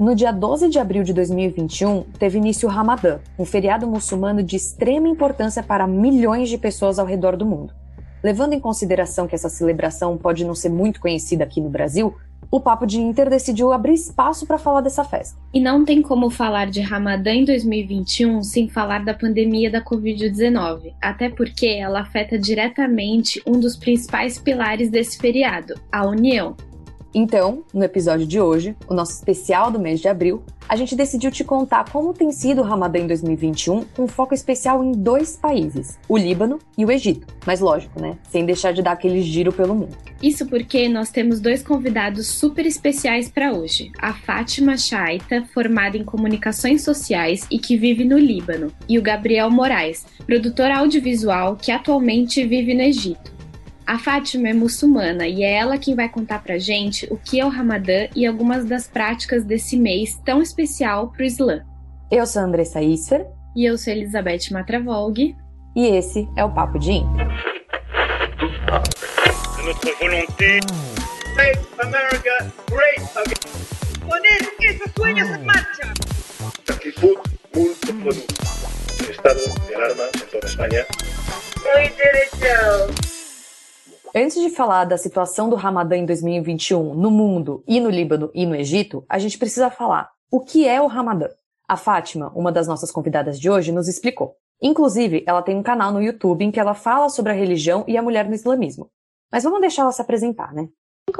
No dia 12 de abril de 2021, teve início o Ramadã, um feriado muçulmano de extrema importância para milhões de pessoas ao redor do mundo. Levando em consideração que essa celebração pode não ser muito conhecida aqui no Brasil, o Papo de Inter decidiu abrir espaço para falar dessa festa. E não tem como falar de Ramadã em 2021 sem falar da pandemia da Covid-19, até porque ela afeta diretamente um dos principais pilares desse feriado, a união. Então, no episódio de hoje, o nosso especial do mês de abril, a gente decidiu te contar como tem sido o Ramadã em 2021, com foco especial em dois países, o Líbano e o Egito. Mas lógico, né? Sem deixar de dar aquele giro pelo mundo. Isso porque nós temos dois convidados super especiais para hoje: a Fátima Chaita, formada em comunicações sociais e que vive no Líbano, e o Gabriel Moraes, produtor audiovisual que atualmente vive no Egito. A Fátima é muçulmana e é ela quem vai contar pra gente o que é o Ramadã e algumas das práticas desse mês tão especial pro Islã. Eu sou a Andressa Isfer. E eu sou Elizabeth Matravolg. E esse é o Papo de Inter. notre volonté. Make America great again. Poner esos sueños en marcha. Actitud multiproducto. El estado de alarma en toda España. Joe. Antes de falar da situação do Ramadã em 2021 no mundo e no Líbano e no Egito, a gente precisa falar o que é o Ramadã. A Fátima, uma das nossas convidadas de hoje, nos explicou. Inclusive, ela tem um canal no YouTube em que ela fala sobre a religião e a mulher no islamismo. Mas vamos deixar ela se apresentar, né?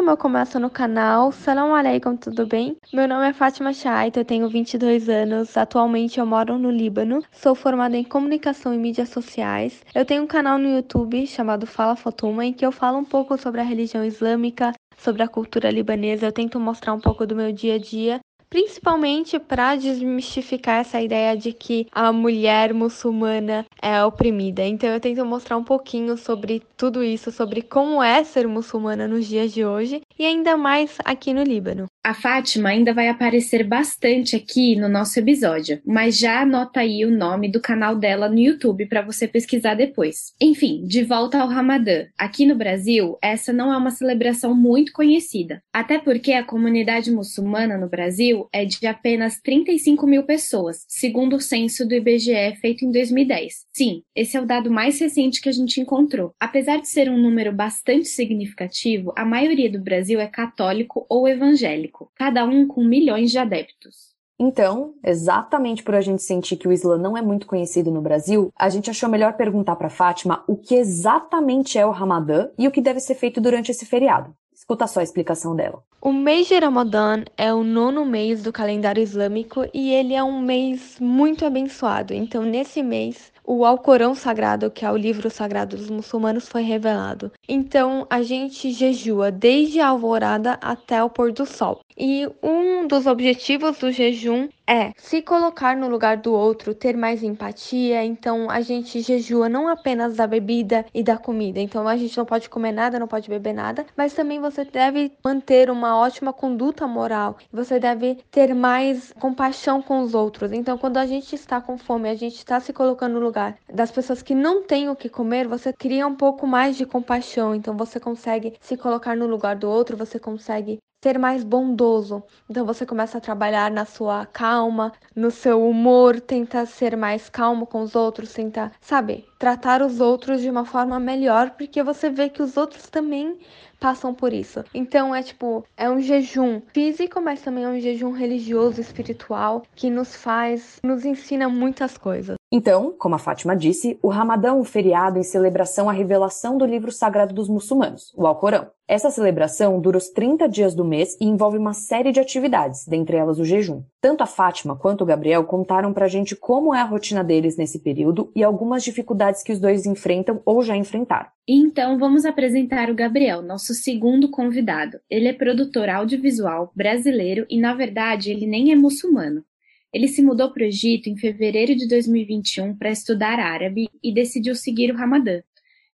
Como eu começo no canal, Salam Aleikum, tudo bem? Meu nome é Fátima Chaita, eu tenho 22 anos, atualmente eu moro no Líbano, sou formada em comunicação e mídias sociais. Eu tenho um canal no YouTube chamado Fala Fatuma, em que eu falo um pouco sobre a religião islâmica, sobre a cultura libanesa, eu tento mostrar um pouco do meu dia a dia principalmente para desmistificar essa ideia de que a mulher muçulmana é oprimida. Então eu tento mostrar um pouquinho sobre tudo isso, sobre como é ser muçulmana nos dias de hoje e ainda mais aqui no Líbano. A Fátima ainda vai aparecer bastante aqui no nosso episódio, mas já anota aí o nome do canal dela no YouTube para você pesquisar depois. Enfim, de volta ao Ramadã. Aqui no Brasil, essa não é uma celebração muito conhecida, até porque a comunidade muçulmana no Brasil é de apenas 35 mil pessoas, segundo o censo do IBGE feito em 2010. Sim, esse é o dado mais recente que a gente encontrou. Apesar de ser um número bastante significativo, a maioria do Brasil é católico ou evangélico cada um com milhões de adeptos. Então, exatamente por a gente sentir que o Islã não é muito conhecido no Brasil, a gente achou melhor perguntar para Fátima o que exatamente é o Ramadã e o que deve ser feito durante esse feriado. Escuta só a explicação dela. O mês de Ramadã é o nono mês do calendário islâmico e ele é um mês muito abençoado. Então, nesse mês, o Alcorão Sagrado, que é o livro sagrado dos muçulmanos, foi revelado. Então, a gente jejua desde a alvorada até o pôr do sol. E um dos objetivos do jejum é se colocar no lugar do outro, ter mais empatia. Então a gente jejua não apenas da bebida e da comida. Então a gente não pode comer nada, não pode beber nada, mas também você deve manter uma ótima conduta moral. Você deve ter mais compaixão com os outros. Então quando a gente está com fome, a gente está se colocando no lugar das pessoas que não têm o que comer, você cria um pouco mais de compaixão. Então você consegue se colocar no lugar do outro, você consegue ser mais bondoso. Então você começa a trabalhar na sua calma, no seu humor, tenta ser mais calmo com os outros, tenta, sabe, tratar os outros de uma forma melhor, porque você vê que os outros também passam por isso. Então é tipo, é um jejum físico, mas também é um jejum religioso, espiritual, que nos faz, nos ensina muitas coisas. Então, como a Fátima disse, o Ramadã é um feriado em celebração à revelação do livro sagrado dos muçulmanos, o Alcorão. Essa celebração dura os 30 dias do mês e envolve uma série de atividades, dentre elas o jejum. Tanto a Fátima quanto o Gabriel contaram pra gente como é a rotina deles nesse período e algumas dificuldades que os dois enfrentam ou já enfrentaram. Então vamos apresentar o Gabriel, nosso segundo convidado. Ele é produtor audiovisual brasileiro e, na verdade, ele nem é muçulmano. Ele se mudou para o Egito em fevereiro de 2021 para estudar árabe e decidiu seguir o Ramadã.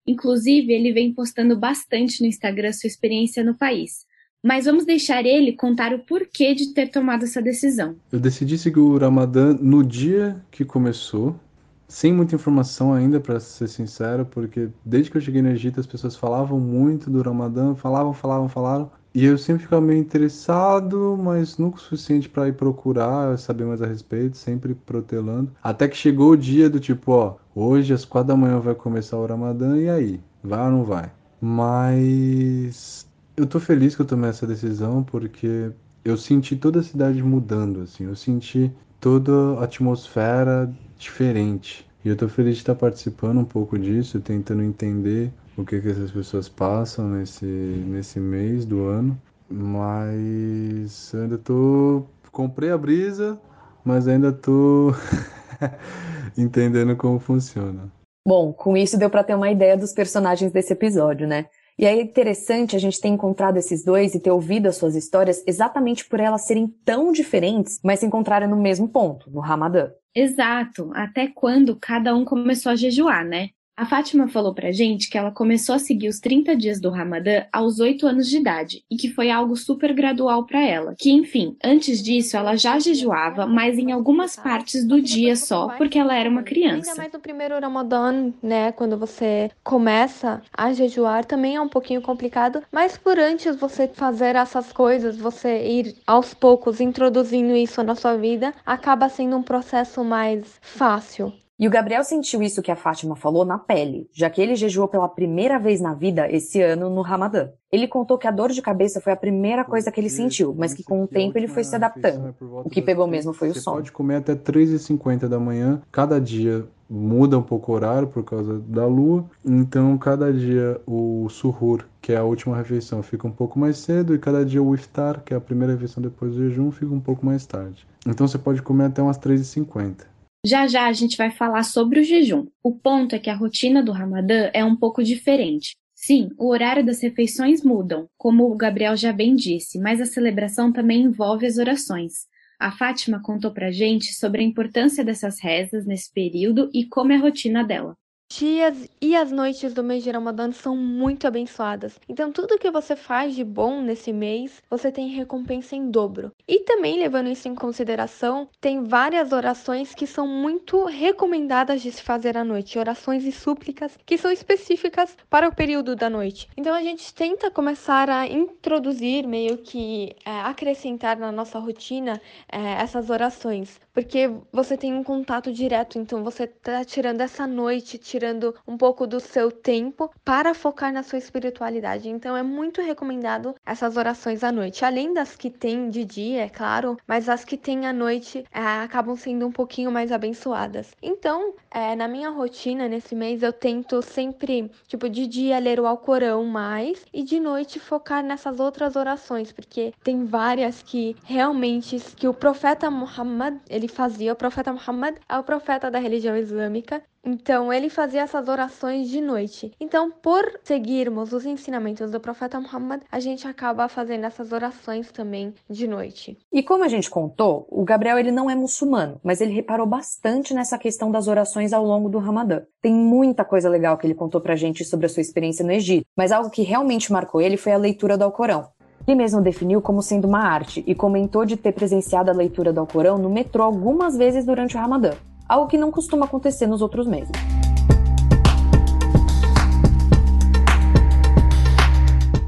Inclusive, ele vem postando bastante no Instagram sua experiência no país. Mas vamos deixar ele contar o porquê de ter tomado essa decisão. Eu decidi seguir o Ramadã no dia que começou, sem muita informação ainda, para ser sincero, porque desde que eu cheguei no Egito as pessoas falavam muito do Ramadã, falavam, falavam, falavam, E eu sempre ficava meio interessado, mas nunca o suficiente para ir procurar, saber mais a respeito, sempre protelando. Até que chegou o dia do tipo, ó, hoje às quatro da manhã vai começar o Ramadã, e aí? Vai ou não vai? Mas eu tô feliz que eu tomei essa decisão porque eu senti toda a cidade mudando, assim, eu senti toda a atmosfera diferente. E eu tô feliz de estar participando um pouco disso, tentando entender o que, que essas pessoas passam nesse, nesse mês do ano. Mas ainda tô. Comprei a brisa, mas ainda tô entendendo como funciona. Bom, com isso deu para ter uma ideia dos personagens desse episódio, né? E é interessante a gente ter encontrado esses dois e ter ouvido as suas histórias exatamente por elas serem tão diferentes, mas se encontrarem no mesmo ponto, no Ramadã. Exato, até quando cada um começou a jejuar, né? A Fátima falou pra gente que ela começou a seguir os 30 dias do Ramadã aos 8 anos de idade e que foi algo super gradual para ela. Que, enfim, antes disso ela já jejuava, mas em algumas partes do dia só, porque ela era uma criança. Ainda mais no primeiro Ramadã, né, quando você começa a jejuar, também é um pouquinho complicado, mas por antes você fazer essas coisas, você ir aos poucos introduzindo isso na sua vida, acaba sendo um processo mais fácil. E o Gabriel sentiu isso que a Fátima falou na pele, já que ele jejuou pela primeira vez na vida esse ano no Ramadã. Ele contou que a dor de cabeça foi a primeira coisa que ele sentiu, mas que com o tempo ele foi se adaptando. O que pegou mesmo foi o Você sono. pode comer até 3h50 da manhã, cada dia muda um pouco o horário por causa da lua, então cada dia o suhur, que é a última refeição, fica um pouco mais cedo e cada dia o iftar, que é a primeira refeição depois do jejum, fica um pouco mais tarde. Então você pode comer até umas 3h50. Já já a gente vai falar sobre o jejum. O ponto é que a rotina do Ramadã é um pouco diferente. Sim, o horário das refeições mudam, como o Gabriel já bem disse, mas a celebração também envolve as orações. A Fátima contou pra gente sobre a importância dessas rezas nesse período e como é a rotina dela. Dias e as noites do mês de Ramadã são muito abençoadas. Então, tudo que você faz de bom nesse mês, você tem recompensa em dobro. E também, levando isso em consideração, tem várias orações que são muito recomendadas de se fazer à noite, orações e súplicas que são específicas para o período da noite. Então, a gente tenta começar a introduzir, meio que é, acrescentar na nossa rotina é, essas orações, porque você tem um contato direto, então você está tirando essa noite, tirando um pouco do seu tempo para focar na sua espiritualidade. Então é muito recomendado essas orações à noite, além das que tem de dia, é claro, mas as que tem à noite é, acabam sendo um pouquinho mais abençoadas. Então, é, na minha rotina nesse mês eu tento sempre, tipo, de dia ler o Alcorão mais e de noite focar nessas outras orações, porque tem várias que realmente que o profeta Muhammad ele fazia. O profeta Muhammad é o profeta da religião islâmica. Então, ele fazia essas orações de noite. Então, por seguirmos os ensinamentos do profeta Muhammad, a gente acaba fazendo essas orações também de noite. E como a gente contou, o Gabriel ele não é muçulmano, mas ele reparou bastante nessa questão das orações ao longo do Ramadã. Tem muita coisa legal que ele contou pra gente sobre a sua experiência no Egito, mas algo que realmente marcou ele foi a leitura do Alcorão. Ele mesmo definiu como sendo uma arte e comentou de ter presenciado a leitura do Alcorão no metrô algumas vezes durante o Ramadã, algo que não costuma acontecer nos outros meses.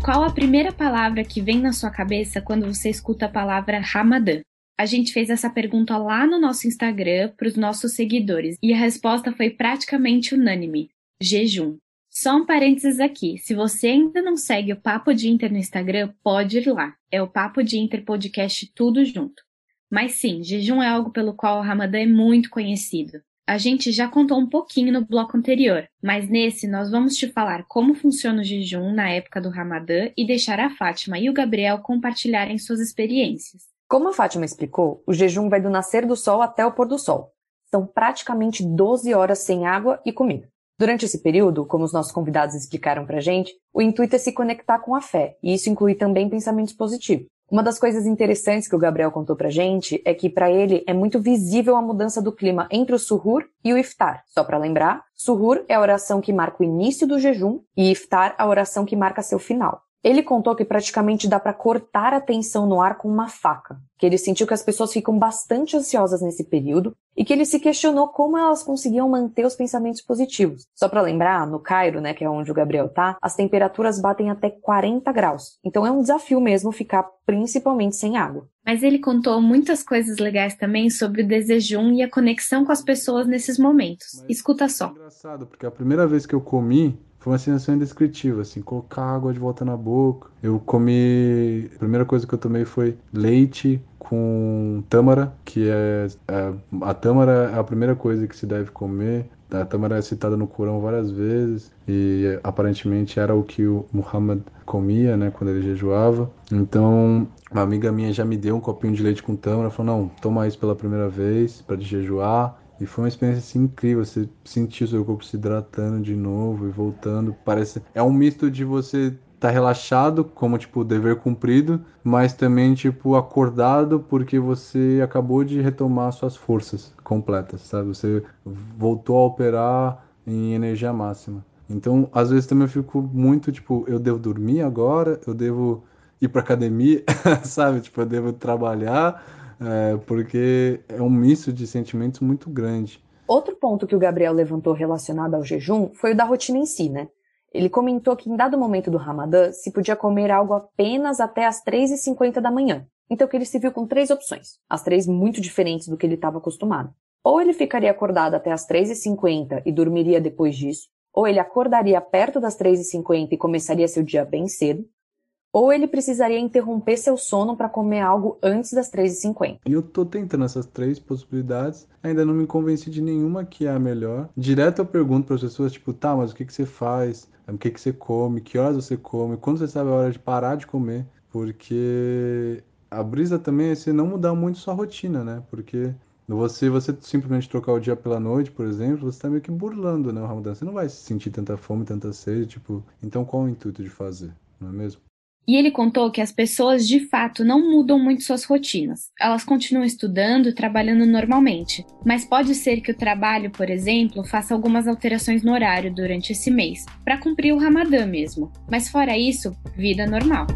Qual a primeira palavra que vem na sua cabeça quando você escuta a palavra Ramadã? A gente fez essa pergunta lá no nosso Instagram para os nossos seguidores e a resposta foi praticamente unânime: jejum. Só um parênteses aqui: se você ainda não segue o Papo de Inter no Instagram, pode ir lá. É o Papo de Inter Podcast tudo junto. Mas sim, jejum é algo pelo qual o Ramadã é muito conhecido. A gente já contou um pouquinho no bloco anterior, mas nesse nós vamos te falar como funciona o jejum na época do Ramadã e deixar a Fátima e o Gabriel compartilharem suas experiências. Como a Fátima explicou, o jejum vai do nascer do sol até o pôr do sol. São praticamente 12 horas sem água e comida. Durante esse período, como os nossos convidados explicaram pra gente, o intuito é se conectar com a fé, e isso inclui também pensamentos positivos. Uma das coisas interessantes que o Gabriel contou pra gente é que para ele é muito visível a mudança do clima entre o suhur e o iftar. Só para lembrar, suhur é a oração que marca o início do jejum e iftar a oração que marca seu final. Ele contou que praticamente dá para cortar a tensão no ar com uma faca, que ele sentiu que as pessoas ficam bastante ansiosas nesse período e que ele se questionou como elas conseguiam manter os pensamentos positivos. Só para lembrar, no Cairo, né, que é onde o Gabriel tá, as temperaturas batem até 40 graus. Então é um desafio mesmo ficar principalmente sem água. Mas ele contou muitas coisas legais também sobre o desejum e a conexão com as pessoas nesses momentos. Escuta só. É engraçado, porque a primeira vez que eu comi foi uma sensação indescritível, assim, colocar água de volta na boca. Eu comi. A primeira coisa que eu tomei foi leite com tâmara, que é, é. A tâmara é a primeira coisa que se deve comer. A tâmara é citada no Corão várias vezes e aparentemente era o que o Muhammad comia, né, quando ele jejuava. Então, uma amiga minha já me deu um copinho de leite com tâmara, falou: "Não, toma isso pela primeira vez para jejuar". E foi uma experiência assim, incrível, você sentir o seu corpo se hidratando de novo e voltando. Parece é um misto de você tá relaxado, como tipo dever cumprido, mas também tipo acordado porque você acabou de retomar suas forças completas, sabe? Você voltou a operar em energia máxima. Então, às vezes também eu fico muito tipo, eu devo dormir agora, eu devo ir para academia, sabe? Tipo, eu devo trabalhar, é, porque é um misto de sentimentos muito grande. Outro ponto que o Gabriel levantou relacionado ao jejum foi o da rotina em si, né? Ele comentou que em dado momento do Ramadã se podia comer algo apenas até as 3h50 da manhã. Então que ele se viu com três opções, as três muito diferentes do que ele estava acostumado. Ou ele ficaria acordado até as 3h50 e dormiria depois disso, ou ele acordaria perto das 3h50 e começaria seu dia bem cedo, ou ele precisaria interromper seu sono para comer algo antes das 3h50. E eu tô tentando essas três possibilidades, ainda não me convenci de nenhuma que é a melhor. Direto eu pergunto para as pessoas, tipo, tá, mas o que, que você faz? O que, que você come? Que horas você come? Quando você sabe a hora de parar de comer? Porque a brisa também é você não mudar muito sua rotina, né? Porque você, você simplesmente trocar o dia pela noite, por exemplo, você está meio que burlando, né, o? Você não vai sentir tanta fome, tanta sede, tipo... Então qual o intuito de fazer, não é mesmo? E ele contou que as pessoas de fato não mudam muito suas rotinas. Elas continuam estudando, trabalhando normalmente, mas pode ser que o trabalho, por exemplo, faça algumas alterações no horário durante esse mês, para cumprir o Ramadã mesmo. Mas fora isso, vida normal.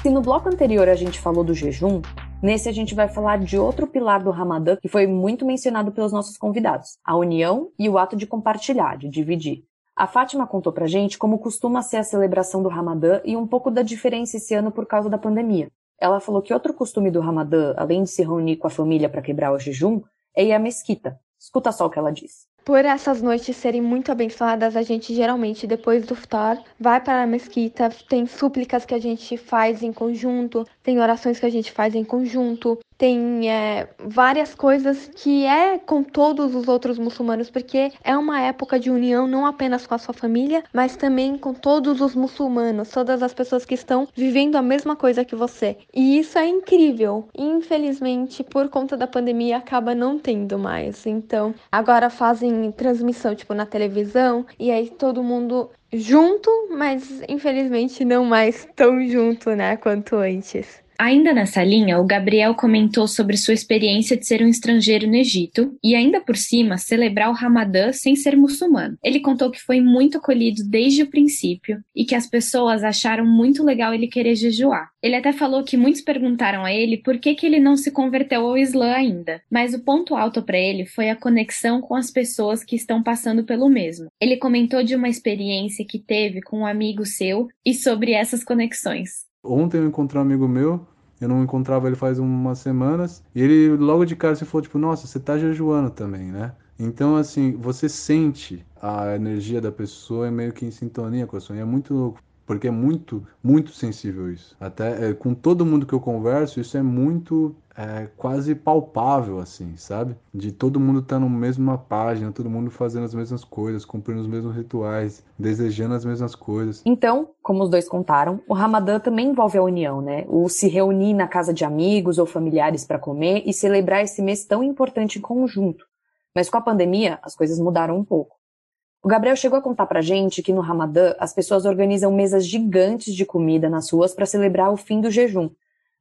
Se no bloco anterior a gente falou do jejum, nesse a gente vai falar de outro pilar do Ramadã que foi muito mencionado pelos nossos convidados: a união e o ato de compartilhar, de dividir. A Fátima contou pra gente como costuma ser a celebração do Ramadã e um pouco da diferença esse ano por causa da pandemia. Ela falou que outro costume do Ramadã, além de se reunir com a família para quebrar o jejum, é ir à mesquita. Escuta só o que ela disse. Por essas noites serem muito abençoadas, a gente geralmente, depois do iftar, vai para a mesquita, tem súplicas que a gente faz em conjunto, tem orações que a gente faz em conjunto, tem é, várias coisas que é com todos os outros muçulmanos, porque é uma época de união não apenas com a sua família, mas também com todos os muçulmanos, todas as pessoas que estão vivendo a mesma coisa que você. E isso é incrível. Infelizmente, por conta da pandemia, acaba não tendo mais. Então, agora fazem transmissão tipo na televisão e aí todo mundo junto, mas infelizmente não mais tão junto, né, quanto antes. Ainda nessa linha, o Gabriel comentou sobre sua experiência de ser um estrangeiro no Egito e, ainda por cima, celebrar o Ramadã sem ser muçulmano. Ele contou que foi muito acolhido desde o princípio e que as pessoas acharam muito legal ele querer jejuar. Ele até falou que muitos perguntaram a ele por que, que ele não se converteu ao Islã ainda, mas o ponto alto para ele foi a conexão com as pessoas que estão passando pelo mesmo. Ele comentou de uma experiência que teve com um amigo seu e sobre essas conexões. Ontem eu encontrei um amigo meu, eu não encontrava ele faz umas semanas, e ele logo de cara se falou, tipo, nossa, você tá jejuando também, né? Então, assim, você sente a energia da pessoa é meio que em sintonia com a sua. E é muito louco porque é muito, muito sensível isso. Até é, com todo mundo que eu converso, isso é muito é, quase palpável, assim, sabe? De todo mundo estar tá na mesma página, todo mundo fazendo as mesmas coisas, cumprindo os mesmos rituais, desejando as mesmas coisas. Então, como os dois contaram, o Ramadã também envolve a união, né? O se reunir na casa de amigos ou familiares para comer e celebrar esse mês tão importante em conjunto. Mas com a pandemia, as coisas mudaram um pouco. O Gabriel chegou a contar pra gente que no Ramadã as pessoas organizam mesas gigantes de comida nas ruas para celebrar o fim do jejum,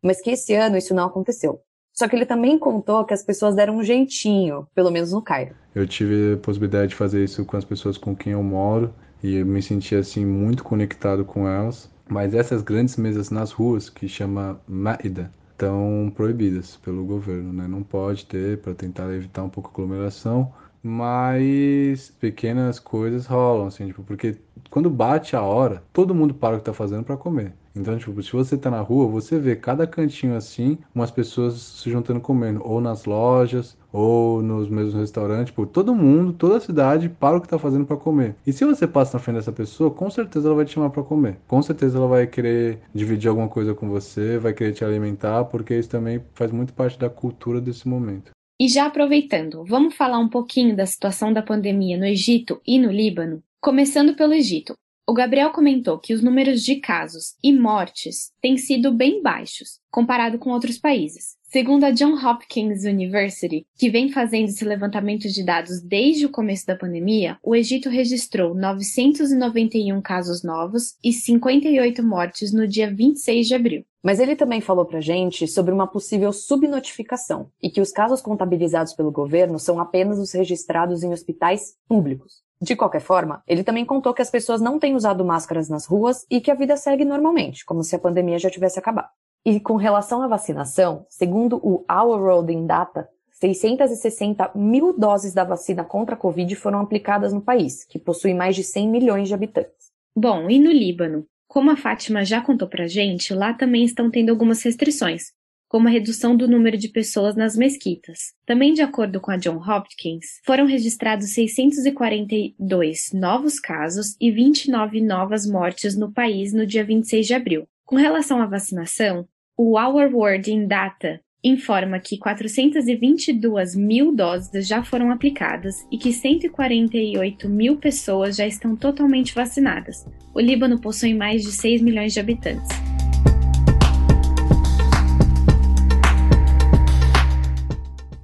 mas que esse ano isso não aconteceu. Só que ele também contou que as pessoas deram um jeitinho, pelo menos no Cairo. Eu tive a possibilidade de fazer isso com as pessoas com quem eu moro e eu me senti assim muito conectado com elas. Mas essas grandes mesas nas ruas, que chama Maida, estão proibidas pelo governo, né? Não pode ter para tentar evitar um pouco a aglomeração, mas pequenas coisas rolam, assim, tipo, porque quando bate a hora, todo mundo para o que está fazendo para comer. Então, tipo, se você tá na rua, você vê cada cantinho assim, umas pessoas se juntando comendo, ou nas lojas, ou nos mesmos restaurantes, tipo, todo mundo, toda a cidade para o que tá fazendo para comer. E se você passa na frente dessa pessoa, com certeza ela vai te chamar para comer. Com certeza ela vai querer dividir alguma coisa com você, vai querer te alimentar, porque isso também faz muito parte da cultura desse momento. E já aproveitando, vamos falar um pouquinho da situação da pandemia no Egito e no Líbano? Começando pelo Egito. O Gabriel comentou que os números de casos e mortes têm sido bem baixos, comparado com outros países. Segundo a John Hopkins University, que vem fazendo esse levantamento de dados desde o começo da pandemia, o Egito registrou 991 casos novos e 58 mortes no dia 26 de abril. Mas ele também falou pra gente sobre uma possível subnotificação e que os casos contabilizados pelo governo são apenas os registrados em hospitais públicos. De qualquer forma, ele também contou que as pessoas não têm usado máscaras nas ruas e que a vida segue normalmente, como se a pandemia já tivesse acabado. E com relação à vacinação, segundo o Our World in Data, 660 mil doses da vacina contra a Covid foram aplicadas no país, que possui mais de 100 milhões de habitantes. Bom, e no Líbano? Como a Fátima já contou pra gente, lá também estão tendo algumas restrições, como a redução do número de pessoas nas mesquitas. Também, de acordo com a John Hopkins, foram registrados 642 novos casos e 29 novas mortes no país no dia 26 de abril. Com relação à vacinação, o Our World in Data informa que 422 mil doses já foram aplicadas e que 148 mil pessoas já estão totalmente vacinadas. O Líbano possui mais de 6 milhões de habitantes.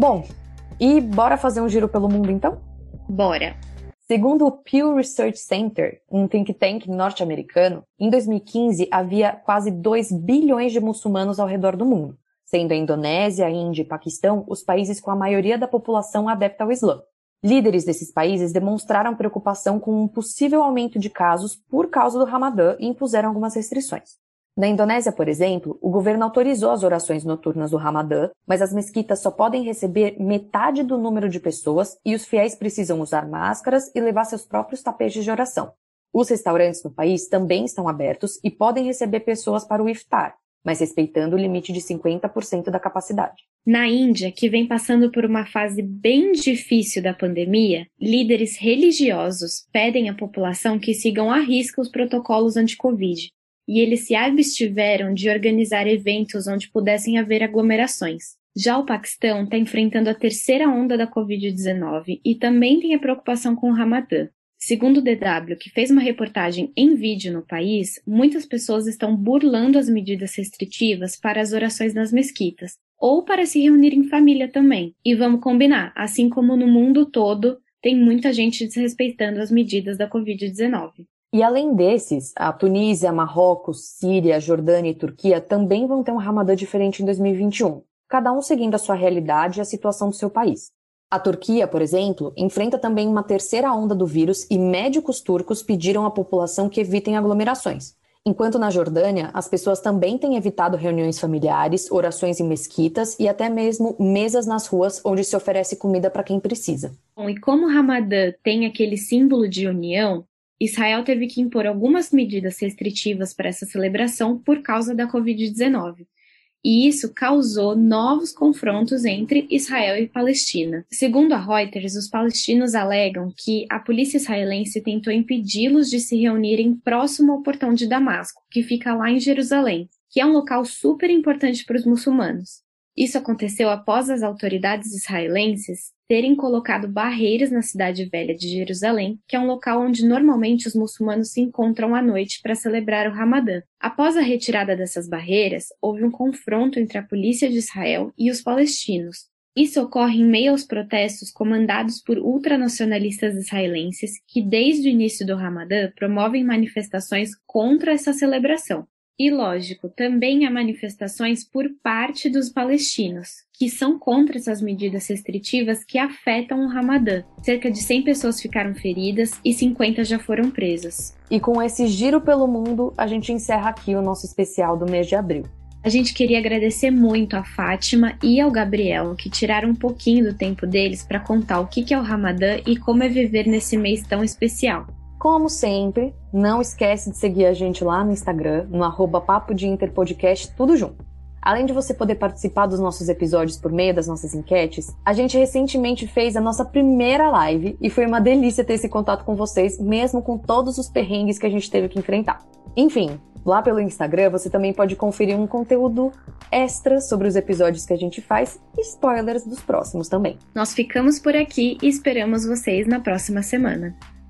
Bom, e bora fazer um giro pelo mundo então? Bora! Segundo o Pew Research Center, um think tank norte-americano, em 2015 havia quase 2 bilhões de muçulmanos ao redor do mundo, sendo a Indonésia, a Índia e Paquistão os países com a maioria da população adepta ao Islã. Líderes desses países demonstraram preocupação com um possível aumento de casos por causa do Ramadã e impuseram algumas restrições. Na Indonésia, por exemplo, o governo autorizou as orações noturnas do Ramadã, mas as mesquitas só podem receber metade do número de pessoas e os fiéis precisam usar máscaras e levar seus próprios tapetes de oração. Os restaurantes no país também estão abertos e podem receber pessoas para o iftar, mas respeitando o limite de 50% da capacidade. Na Índia, que vem passando por uma fase bem difícil da pandemia, líderes religiosos pedem à população que sigam à risca os protocolos anti-Covid e eles se abstiveram de organizar eventos onde pudessem haver aglomerações. Já o Paquistão está enfrentando a terceira onda da Covid-19 e também tem a preocupação com o Ramadã. Segundo o DW, que fez uma reportagem em vídeo no país, muitas pessoas estão burlando as medidas restritivas para as orações nas mesquitas, ou para se reunir em família também. E vamos combinar, assim como no mundo todo, tem muita gente desrespeitando as medidas da Covid-19. E além desses, a Tunísia, Marrocos, Síria, Jordânia e Turquia também vão ter um Ramadã diferente em 2021, cada um seguindo a sua realidade e a situação do seu país. A Turquia, por exemplo, enfrenta também uma terceira onda do vírus e médicos turcos pediram à população que evitem aglomerações. Enquanto na Jordânia, as pessoas também têm evitado reuniões familiares, orações em mesquitas e até mesmo mesas nas ruas onde se oferece comida para quem precisa. Bom, e como o Ramadã tem aquele símbolo de união, Israel teve que impor algumas medidas restritivas para essa celebração por causa da Covid-19. E isso causou novos confrontos entre Israel e Palestina. Segundo a Reuters, os palestinos alegam que a polícia israelense tentou impedi-los de se reunirem próximo ao portão de Damasco, que fica lá em Jerusalém, que é um local super importante para os muçulmanos. Isso aconteceu após as autoridades israelenses terem colocado barreiras na cidade velha de Jerusalém, que é um local onde normalmente os muçulmanos se encontram à noite para celebrar o Ramadã. Após a retirada dessas barreiras, houve um confronto entre a polícia de Israel e os palestinos. Isso ocorre em meio aos protestos comandados por ultranacionalistas israelenses que, desde o início do Ramadã, promovem manifestações contra essa celebração. E lógico, também há manifestações por parte dos palestinos, que são contra essas medidas restritivas que afetam o Ramadã. Cerca de 100 pessoas ficaram feridas e 50 já foram presas. E com esse giro pelo mundo, a gente encerra aqui o nosso especial do mês de abril. A gente queria agradecer muito a Fátima e ao Gabriel, que tiraram um pouquinho do tempo deles para contar o que é o Ramadã e como é viver nesse mês tão especial. Como sempre, não esquece de seguir a gente lá no Instagram, no arroba Papo de Interpodcast, tudo junto. Além de você poder participar dos nossos episódios por meio das nossas enquetes, a gente recentemente fez a nossa primeira live e foi uma delícia ter esse contato com vocês, mesmo com todos os perrengues que a gente teve que enfrentar. Enfim, lá pelo Instagram você também pode conferir um conteúdo extra sobre os episódios que a gente faz e spoilers dos próximos também. Nós ficamos por aqui e esperamos vocês na próxima semana.